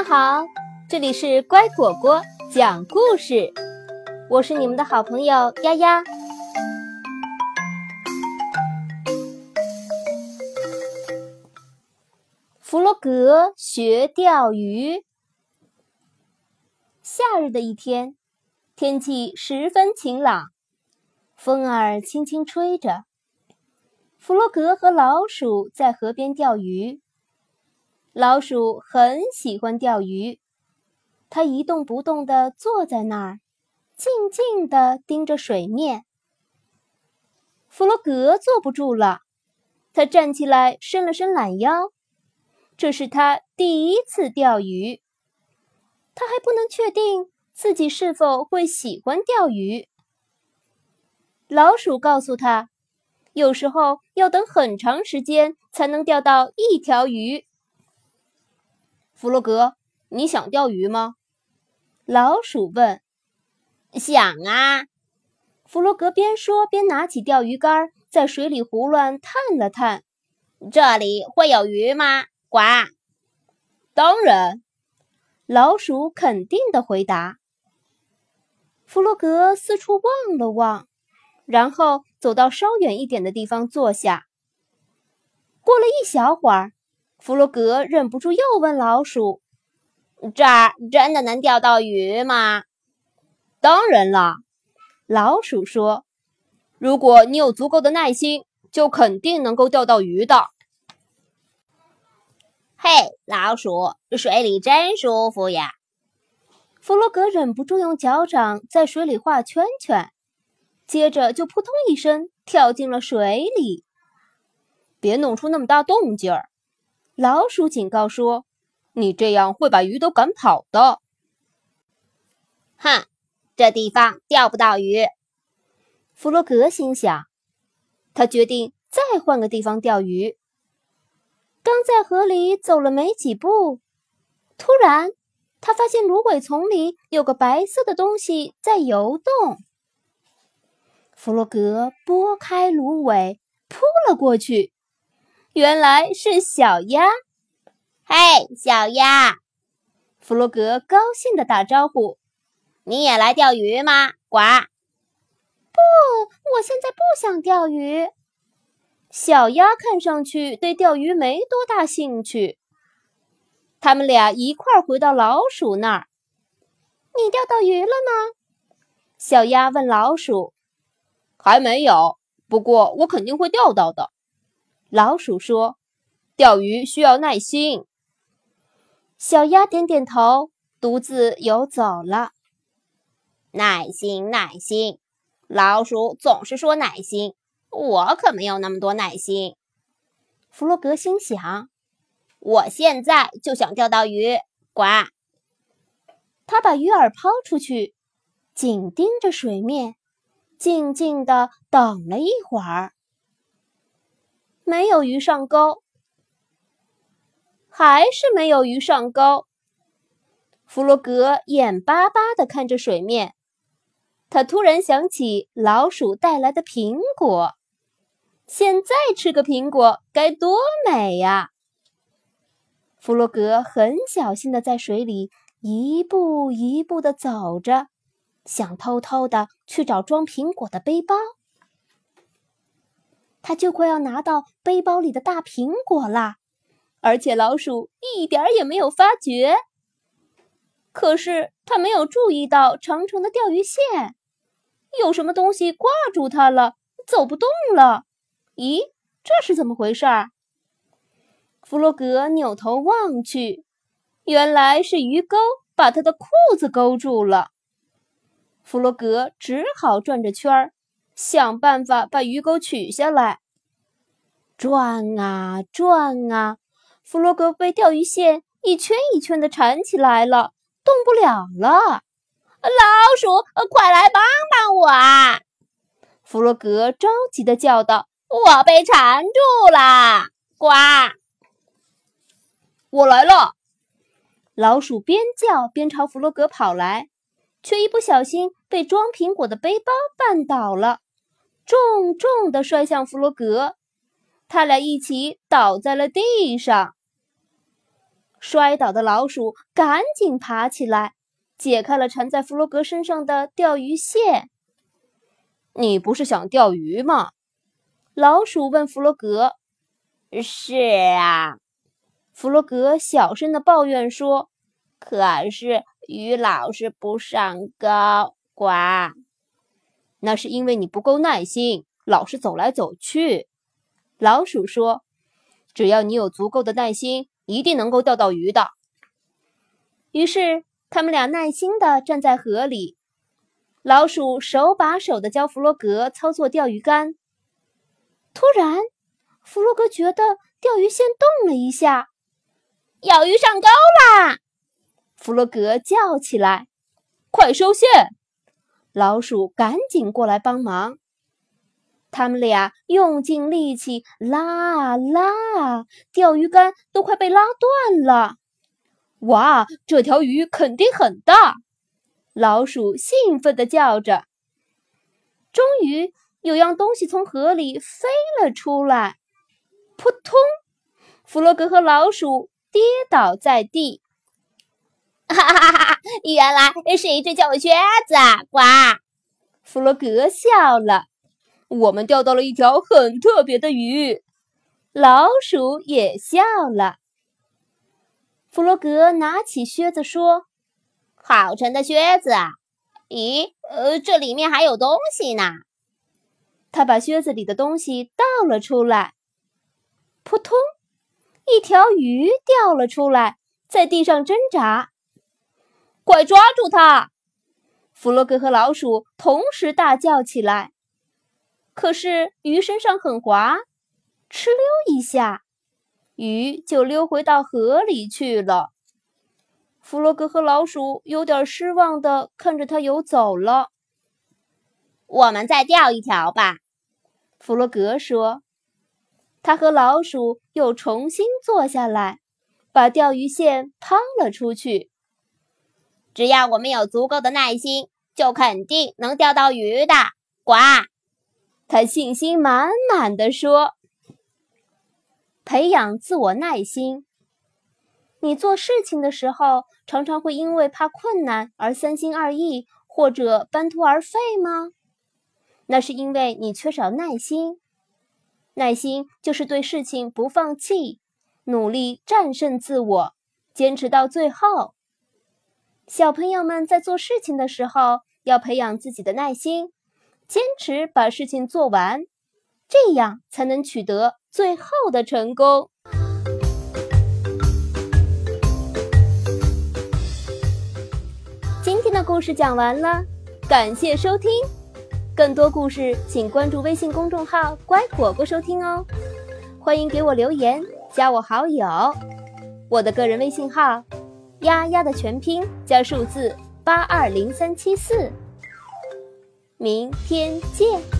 们好，这里是乖果果讲故事，我是你们的好朋友丫丫。弗洛格学钓鱼。夏日的一天，天气十分晴朗，风儿轻轻吹着。弗洛格和老鼠在河边钓鱼。老鼠很喜欢钓鱼，它一动不动地坐在那儿，静静地盯着水面。弗洛格坐不住了，他站起来，伸了伸懒腰。这是他第一次钓鱼，他还不能确定自己是否会喜欢钓鱼。老鼠告诉他，有时候要等很长时间才能钓到一条鱼。弗洛格，你想钓鱼吗？老鼠问。想啊。弗洛格边说边拿起钓鱼竿，在水里胡乱探了探。这里会有鱼吗？呱。当然。老鼠肯定的回答。弗洛格四处望了望，然后走到稍远一点的地方坐下。过了一小会儿。弗洛格忍不住又问老鼠：“这儿真的能钓到鱼吗？”“当然啦。”老鼠说，“如果你有足够的耐心，就肯定能够钓到鱼的。”“嘿，老鼠，水里真舒服呀！”弗洛格忍不住用脚掌在水里画圈圈，接着就扑通一声跳进了水里。“别弄出那么大动静儿！”老鼠警告说：“你这样会把鱼都赶跑的。”哼，这地方钓不到鱼。弗洛格心想，他决定再换个地方钓鱼。刚在河里走了没几步，突然他发现芦苇丛里有个白色的东西在游动。弗洛格拨开芦苇，扑了过去。原来是小鸭，嘿，小鸭！弗洛格高兴地打招呼：“你也来钓鱼吗？”呱！不，我现在不想钓鱼。小鸭看上去对钓鱼没多大兴趣。他们俩一块儿回到老鼠那儿。你钓到鱼了吗？小鸭问老鼠。还没有，不过我肯定会钓到的。老鼠说：“钓鱼需要耐心。”小鸭点点头，独自游走了。耐心，耐心。老鼠总是说耐心，我可没有那么多耐心。弗洛格心想：“我现在就想钓到鱼。”呱！他把鱼饵抛出去，紧盯着水面，静静地等了一会儿。没有鱼上钩，还是没有鱼上钩。弗洛格眼巴巴地看着水面，他突然想起老鼠带来的苹果，现在吃个苹果该多美呀！弗洛格很小心地在水里一步一步地走着，想偷偷地去找装苹果的背包。他就快要拿到背包里的大苹果啦，而且老鼠一点也没有发觉。可是他没有注意到长长的钓鱼线，有什么东西挂住它了，走不动了。咦，这是怎么回事？弗洛格扭头望去，原来是鱼钩把他的裤子勾住了。弗洛格只好转着圈儿。想办法把鱼钩取下来，转啊转啊，弗洛格被钓鱼线一圈一圈的缠起来了，动不了了。老鼠，快来帮帮我啊！弗洛格着急的叫道：“我被缠住了！”呱！我来了。老鼠边叫边朝弗洛格跑来，却一不小心被装苹果的背包绊倒了。重重地摔向弗洛格，他俩一起倒在了地上。摔倒的老鼠赶紧爬起来，解开了缠在弗洛格身上的钓鱼线。你不是想钓鱼吗？老鼠问弗洛格。是啊，弗洛格小声的抱怨说。可是鱼老是不上钩，呱。那是因为你不够耐心，老是走来走去。老鼠说：“只要你有足够的耐心，一定能够钓到鱼的。”于是他们俩耐心地站在河里，老鼠手把手地教弗洛格操作钓鱼竿。突然，弗洛格觉得钓鱼线动了一下，咬鱼上钩啦！弗洛格叫起来：“快收线！”老鼠赶紧过来帮忙。他们俩用尽力气拉啊拉啊，钓鱼竿都快被拉断了。哇，这条鱼肯定很大！老鼠兴奋地叫着。终于，有样东西从河里飞了出来，扑通！弗洛格和老鼠跌倒在地。哈哈哈哈！原来是一只旧靴子，呱！弗洛格笑了。我们钓到了一条很特别的鱼。老鼠也笑了。弗洛格拿起靴子说：“好沉的靴子啊！咦，呃，这里面还有东西呢。”他把靴子里的东西倒了出来。扑通！一条鱼掉了出来，在地上挣扎。快抓住它！弗洛格和老鼠同时大叫起来。可是鱼身上很滑，哧溜一下，鱼就溜回到河里去了。弗洛格和老鼠有点失望的看着它游走了。我们再钓一条吧，弗洛格说。他和老鼠又重新坐下来，把钓鱼线抛了出去。只要我们有足够的耐心，就肯定能钓到鱼的。呱！他信心满满的说：“培养自我耐心。你做事情的时候，常常会因为怕困难而三心二意，或者半途而废吗？那是因为你缺少耐心。耐心就是对事情不放弃，努力战胜自我，坚持到最后。”小朋友们在做事情的时候，要培养自己的耐心，坚持把事情做完，这样才能取得最后的成功。今天的故事讲完了，感谢收听。更多故事，请关注微信公众号“乖果果”收听哦。欢迎给我留言，加我好友。我的个人微信号。丫丫的全拼加数字八二零三七四，明天见。